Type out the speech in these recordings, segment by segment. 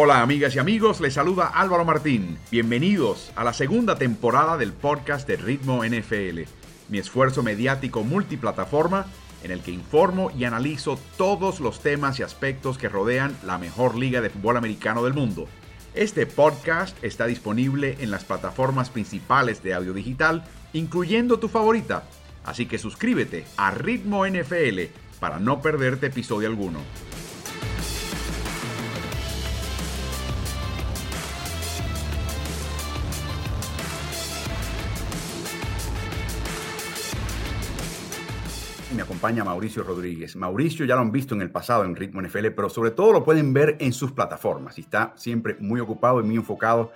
Hola amigas y amigos, les saluda Álvaro Martín. Bienvenidos a la segunda temporada del podcast de Ritmo NFL, mi esfuerzo mediático multiplataforma en el que informo y analizo todos los temas y aspectos que rodean la mejor liga de fútbol americano del mundo. Este podcast está disponible en las plataformas principales de audio digital, incluyendo tu favorita. Así que suscríbete a Ritmo NFL para no perderte episodio alguno. Acompaña Mauricio Rodríguez. Mauricio ya lo han visto en el pasado en Ritmo NFL, pero sobre todo lo pueden ver en sus plataformas está siempre muy ocupado y muy enfocado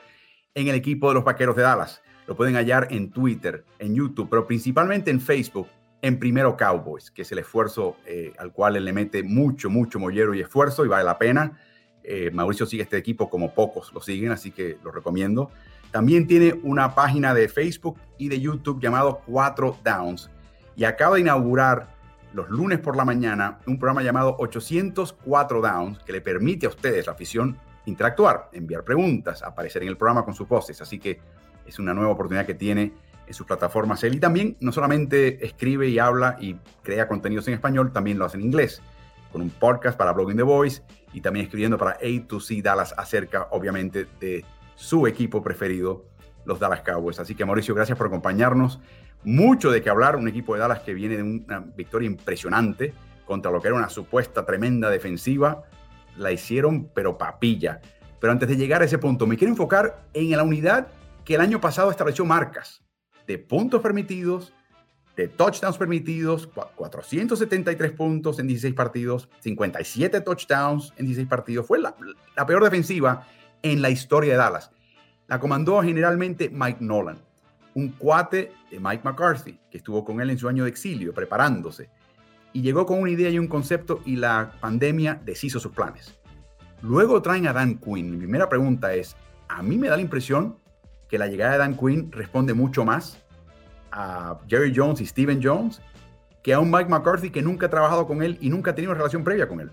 en el equipo de los Vaqueros de Dallas. Lo pueden hallar en Twitter, en YouTube, pero principalmente en Facebook, en Primero Cowboys, que es el esfuerzo eh, al cual él le mete mucho, mucho mollero y esfuerzo y vale la pena. Eh, Mauricio sigue este equipo como pocos lo siguen, así que lo recomiendo. También tiene una página de Facebook y de YouTube llamado Cuatro Downs y acaba de inaugurar los lunes por la mañana un programa llamado 804 Downs que le permite a ustedes, la afición, interactuar, enviar preguntas, aparecer en el programa con sus voces. Así que es una nueva oportunidad que tiene en sus plataformas él. Y también no solamente escribe y habla y crea contenidos en español, también lo hace en inglés, con un podcast para Blogging the Voice y también escribiendo para A2C Dallas acerca, obviamente, de su equipo preferido, los Dallas Cowboys. Así que Mauricio, gracias por acompañarnos mucho de qué hablar, un equipo de Dallas que viene de una victoria impresionante contra lo que era una supuesta tremenda defensiva, la hicieron pero papilla. Pero antes de llegar a ese punto, me quiero enfocar en la unidad que el año pasado estableció marcas de puntos permitidos, de touchdowns permitidos, 473 puntos en 16 partidos, 57 touchdowns en 16 partidos. Fue la, la peor defensiva en la historia de Dallas. La comandó generalmente Mike Nolan un cuate de Mike McCarthy, que estuvo con él en su año de exilio, preparándose, y llegó con una idea y un concepto y la pandemia deshizo sus planes. Luego traen a Dan Quinn. Mi primera pregunta es, a mí me da la impresión que la llegada de Dan Quinn responde mucho más a Jerry Jones y Steven Jones que a un Mike McCarthy que nunca ha trabajado con él y nunca ha tenido relación previa con él.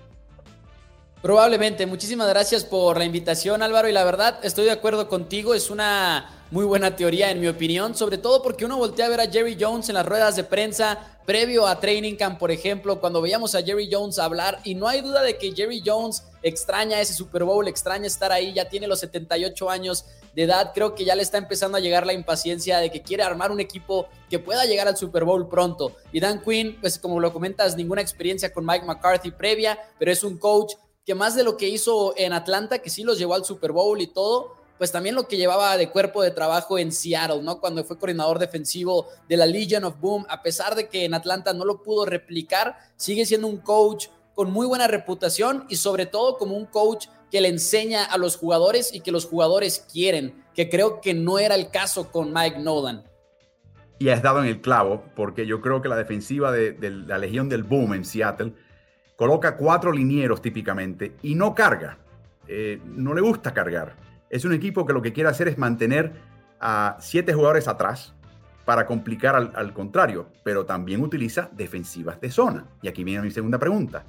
Probablemente. Muchísimas gracias por la invitación, Álvaro. Y la verdad, estoy de acuerdo contigo. Es una muy buena teoría, en mi opinión. Sobre todo porque uno voltea a ver a Jerry Jones en las ruedas de prensa previo a Training Camp, por ejemplo, cuando veíamos a Jerry Jones hablar. Y no hay duda de que Jerry Jones extraña ese Super Bowl, extraña estar ahí. Ya tiene los 78 años de edad. Creo que ya le está empezando a llegar la impaciencia de que quiere armar un equipo que pueda llegar al Super Bowl pronto. Y Dan Quinn, pues como lo comentas, ninguna experiencia con Mike McCarthy previa, pero es un coach que más de lo que hizo en Atlanta, que sí los llevó al Super Bowl y todo, pues también lo que llevaba de cuerpo de trabajo en Seattle, ¿no? Cuando fue coordinador defensivo de la Legion of Boom, a pesar de que en Atlanta no lo pudo replicar, sigue siendo un coach con muy buena reputación y sobre todo como un coach que le enseña a los jugadores y que los jugadores quieren, que creo que no era el caso con Mike Nolan. Y has dado en el clavo, porque yo creo que la defensiva de, la Legión del Boom en Seattle coloca cuatro linieros típicamente y no carga. Eh, no le gusta cargar. Es un equipo que lo que quiere hacer es mantener a siete jugadores atrás para complicar al, contrario, pero también utiliza defensivas de zona. Y aquí viene mi segunda pregunta.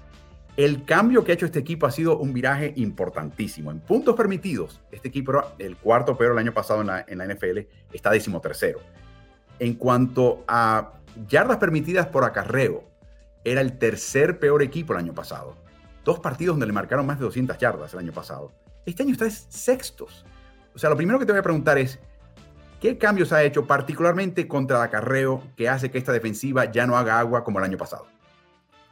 El cambio que ha hecho este equipo ha sido un viraje importantísimo. En puntos permitidos, este equipo, el cuarto peor el año pasado en la, en la NFL, está decimotercero. En cuanto a yardas permitidas por acarreo, era el tercer peor equipo el año pasado. Dos partidos donde le marcaron más de 200 yardas el año pasado. Este año está sextos. O sea, lo primero que te voy a preguntar es, ¿qué cambios ha hecho particularmente contra el acarreo que hace que esta defensiva ya no haga agua como el año pasado?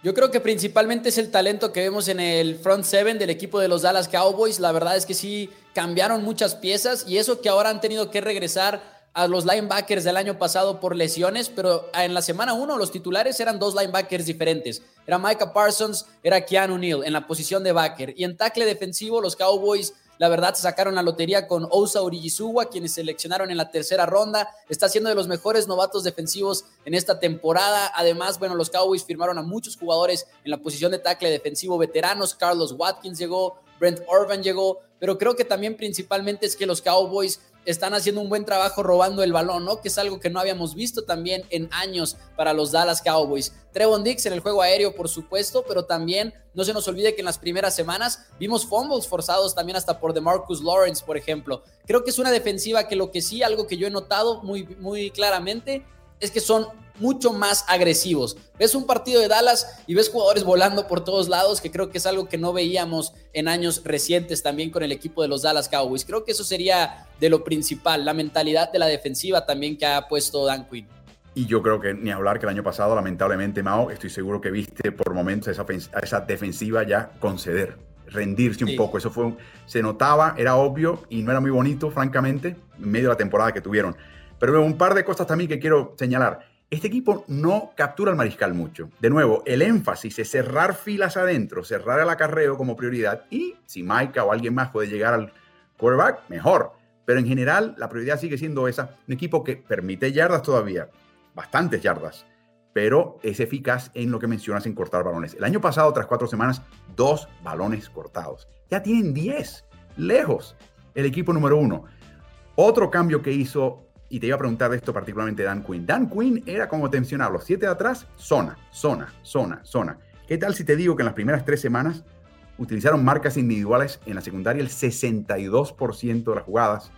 Yo creo que principalmente es el talento que vemos en el front seven del equipo de los Dallas Cowboys. La verdad es que sí cambiaron muchas piezas y eso que ahora han tenido que regresar a los linebackers del año pasado por lesiones, pero en la semana 1 los titulares eran dos linebackers diferentes. Era Micah Parsons, era Keanu Neal en la posición de backer. Y en tackle defensivo los Cowboys la verdad se sacaron la lotería con Osa Origizuwa, quienes seleccionaron en la tercera ronda. Está siendo de los mejores novatos defensivos en esta temporada. Además, bueno, los Cowboys firmaron a muchos jugadores en la posición de tackle defensivo veteranos. Carlos Watkins llegó, Brent Orban llegó, pero creo que también principalmente es que los Cowboys están haciendo un buen trabajo robando el balón, ¿no? Que es algo que no habíamos visto también en años para los Dallas Cowboys. Trevon Dix en el juego aéreo, por supuesto, pero también no se nos olvide que en las primeras semanas vimos fumbles forzados también hasta por DeMarcus Lawrence, por ejemplo. Creo que es una defensiva que lo que sí, algo que yo he notado muy, muy claramente, es que son mucho más agresivos. Ves un partido de Dallas y ves jugadores volando por todos lados, que creo que es algo que no veíamos en años recientes también con el equipo de los Dallas Cowboys. Creo que eso sería de lo principal, la mentalidad de la defensiva también que ha puesto Dan Quinn. Y yo creo que ni hablar que el año pasado, lamentablemente, Mao, estoy seguro que viste por momentos esa, esa defensiva ya conceder, rendirse un poco. Eso fue, se notaba, era obvio y no era muy bonito, francamente, en medio de la temporada que tuvieron. Pero un par de cosas también que quiero señalar. Este equipo no captura al mariscal mucho. De nuevo, el énfasis es cerrar filas adentro, cerrar el acarreo como prioridad y si Maika o alguien más puede llegar al quarterback, mejor. Pero en general, la prioridad sigue siendo esa. Un equipo que permite yardas todavía, bastantes yardas, pero es eficaz en lo que mencionas en cortar balones. El año pasado, tras cuatro semanas, dos balones cortados. Ya tienen diez, lejos, el equipo número uno. Otro cambio que hizo y te iba a preguntar de esto particularmente Dan Quinn. Dan Quinn era como te mencionaba, los siete de atrás, zona, zona, zona, zona. ¿Qué tal si te digo que en las primeras tres semanas utilizaron marcas individuales en la secundaria el 62% de las jugadas?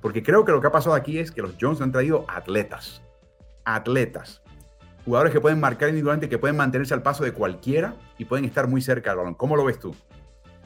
Porque creo que lo que ha pasado aquí es que los Jones han traído atletas, atletas, jugadores que pueden marcar individualmente, que pueden mantenerse al paso de cualquiera y pueden estar muy cerca del balón. ¿Cómo lo ves tú?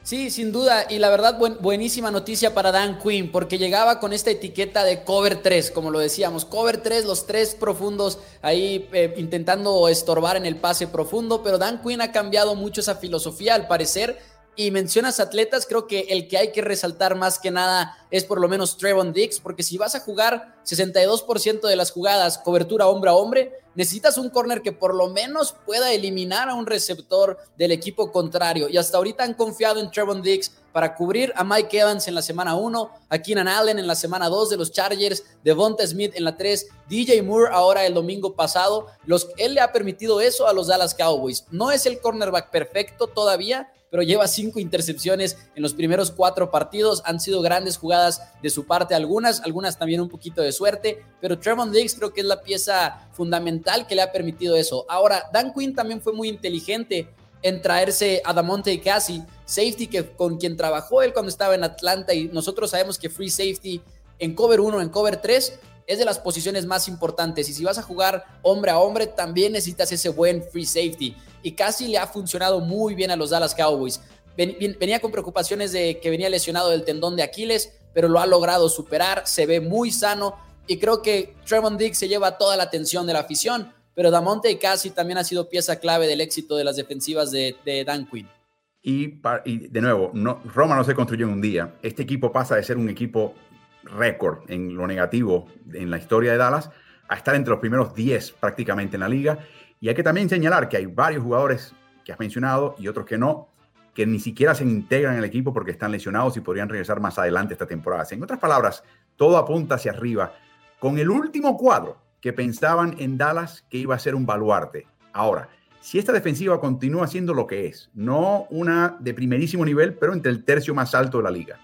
Sí, sin duda. Y la verdad, buenísima noticia para Dan Quinn, porque llegaba con esta etiqueta de cover 3, como lo decíamos. Cover 3, los tres profundos ahí eh, intentando estorbar en el pase profundo, pero Dan Quinn ha cambiado mucho esa filosofía, al parecer. Y mencionas atletas, creo que el que hay que resaltar más que nada es por lo menos Trevon Dix, porque si vas a jugar 62% de las jugadas cobertura hombre a hombre, necesitas un corner que por lo menos pueda eliminar a un receptor del equipo contrario. Y hasta ahorita han confiado en Trevon Dix para cubrir a Mike Evans en la semana 1, a Keenan Allen en la semana 2 de los Chargers, Devonta Smith en la 3, DJ Moore ahora el domingo pasado. Los, él le ha permitido eso a los Dallas Cowboys. No es el cornerback perfecto todavía, pero lleva cinco intercepciones en los primeros cuatro partidos. Han sido grandes jugadas de su parte algunas, algunas también un poquito de suerte, pero Trevon Diggs creo que es la pieza fundamental que le ha permitido eso. Ahora, Dan Quinn también fue muy inteligente en traerse a Damonte Cassie, safety que, con quien trabajó él cuando estaba en Atlanta y nosotros sabemos que free safety en cover 1, en cover 3, es de las posiciones más importantes. Y si vas a jugar hombre a hombre, también necesitas ese buen free safety. Y casi le ha funcionado muy bien a los Dallas Cowboys. Venía con preocupaciones de que venía lesionado del tendón de Aquiles, pero lo ha logrado superar. Se ve muy sano. Y creo que Trevon Diggs se lleva toda la atención de la afición. Pero Damonte y Casi también ha sido pieza clave del éxito de las defensivas de, Dan Quinn. Y, de nuevo, Roma no se construyó en un día. Este equipo pasa de ser un equipo récord en lo negativo en la historia de Dallas a estar entre los primeros 10 prácticamente en la liga. Y hay que también señalar que hay varios jugadores que has mencionado y otros que no, que ni siquiera se integran en el equipo porque están lesionados y podrían regresar más adelante esta temporada. En otras palabras, todo apunta hacia arriba con el último cuadro que pensaban en Dallas que iba a ser un baluarte. Ahora, si esta defensiva continúa siendo lo que es, no una de primerísimo nivel, pero entre el tercio más alto de la liga,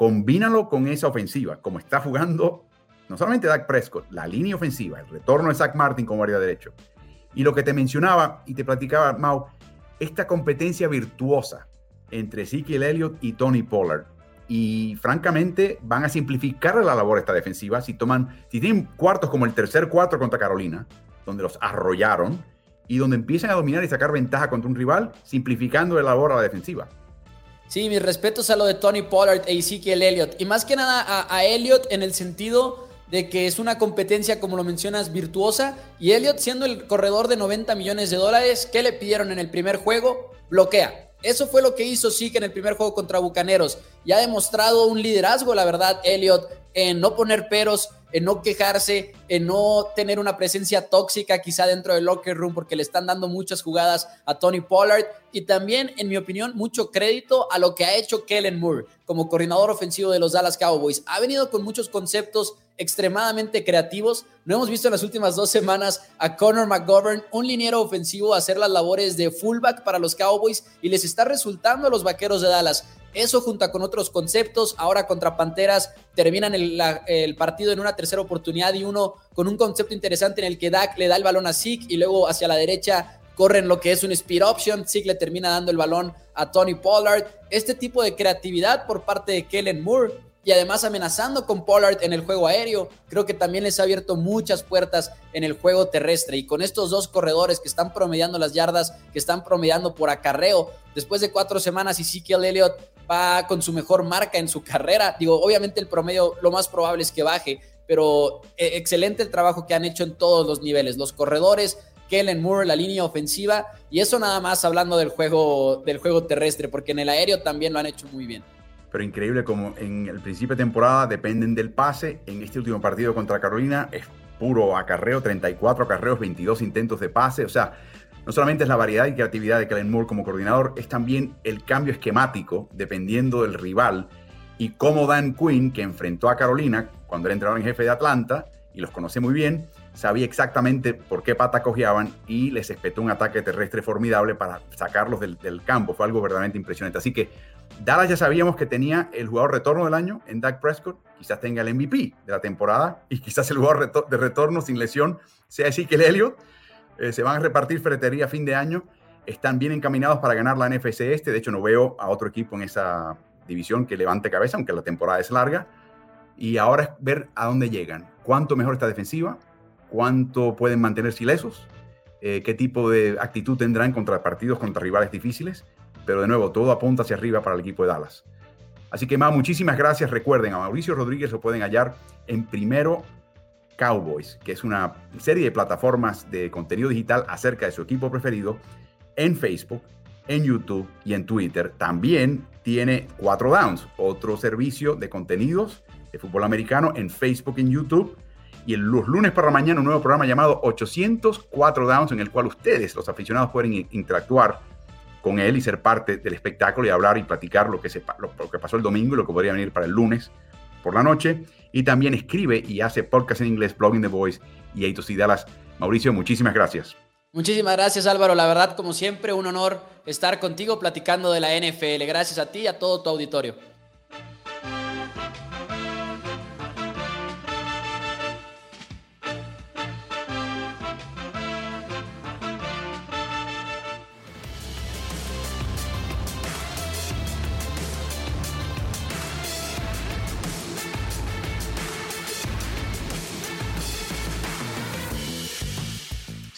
Combínalo con esa ofensiva, como está jugando no solamente Dak Prescott, la línea ofensiva, el retorno de Zach Martin como área derecho. Y lo que te mencionaba y te platicaba, Mau, esta competencia virtuosa entre Ezekiel Elliott y Tony Pollard. Y francamente van a simplificar la labor esta defensiva si toman, si tienen cuartos como el tercer cuarto contra Carolina, donde los arrollaron y donde empiezan a dominar y sacar ventaja contra un rival, simplificando la labor a la defensiva. Sí, mis respetos a lo de Tony Pollard e Ezekiel Elliott. Y más que nada a, a Elliott en el sentido de que es una competencia, como lo mencionas, virtuosa. Y Elliott, siendo el corredor de 90 millones de dólares, ¿qué le pidieron en el primer juego? Bloquea. Eso fue lo que hizo Zeke en el primer juego contra Bucaneros. Y ha demostrado un liderazgo, la verdad, Elliott, en no poner peros, en no quejarse, en no tener una presencia tóxica quizá dentro del locker room porque le están dando muchas jugadas a Tony Pollard y también, en mi opinión, mucho crédito a lo que ha hecho Kellen Moore como coordinador ofensivo de los Dallas Cowboys. Ha venido con muchos conceptos extremadamente creativos. No hemos visto en las últimas dos semanas a Connor McGovern, un liniero ofensivo, hacer las labores de fullback para los Cowboys y les está resultando a los Vaqueros de Dallas. Eso junta con otros conceptos. Ahora contra Panteras terminan el, partido en una tercera oportunidad y uno con un concepto interesante en el que Dak le da el balón a Zeke y luego hacia la derecha corren lo que es un speed option. Zeke le termina dando el balón a Tony Pollard. Este tipo de creatividad por parte de Kellen Moore y además amenazando con Pollard en el juego aéreo, creo que también les ha abierto muchas puertas en el juego terrestre. Y con estos dos corredores que están promediando las yardas, que están promediando por acarreo, después de cuatro semanas, Ezekiel Elliott va con su mejor marca en su carrera. Digo, obviamente el promedio lo más probable es que baje, pero eh, excelente el trabajo que han hecho en todos los niveles. Los corredores, Kellen Moore, la línea ofensiva, y eso nada más hablando del juego, del juego terrestre, porque en el aéreo también lo han hecho muy bien pero increíble como en el principio de temporada dependen del pase. En este último partido contra Carolina es puro acarreo, 34 acarreos, 22 intentos de pase. O sea, no solamente es la variedad y creatividad de Kellen Moore como coordinador, es también el cambio esquemático dependiendo del rival y cómo Dan Quinn, que enfrentó a Carolina cuando era entrenador en jefe de Atlanta y los conoce muy bien, sabía exactamente por qué pata cojeaban y les espetó un ataque terrestre formidable para sacarlos del, campo. Fue algo verdaderamente impresionante. Así que Dallas ya sabíamos que tenía el jugador retorno del año en Dak Prescott, quizás tenga el MVP de la temporada y quizás el jugador de retorno sin lesión sea Ezekiel Elliott. Eh, se van a repartir fretería a fin de año. Están bien encaminados para ganar la NFC este. De hecho, no veo a otro equipo en esa división que levante cabeza, aunque la temporada es larga. Y ahora es ver a dónde llegan. Cuánto mejor está defensiva, cuánto pueden mantenerse ilesos, eh, qué tipo de actitud tendrán contra partidos, contra rivales difíciles pero de nuevo, todo apunta hacia arriba para el equipo de Dallas. Así que, más muchísimas gracias. Recuerden, a Mauricio Rodríguez lo pueden hallar en Primero Cowboys, que es una serie de plataformas de contenido digital acerca de su equipo preferido en Facebook, en YouTube y en Twitter. También tiene Cuatro Downs, otro servicio de contenidos de fútbol americano en Facebook en YouTube. Y los lunes para la mañana un nuevo programa llamado 804 Downs en el cual ustedes, los aficionados, pueden interactuar con él y ser parte del espectáculo y hablar y platicar lo que, se, lo, que pasó el domingo y lo que podría venir para el lunes por la noche. Y también escribe y hace podcast en inglés, Blogging the Voice y Eitos y Dallas. Mauricio, muchísimas gracias. Muchísimas gracias Álvaro, la verdad como siempre un honor estar contigo platicando de la NFL. Gracias a ti y a todo tu auditorio.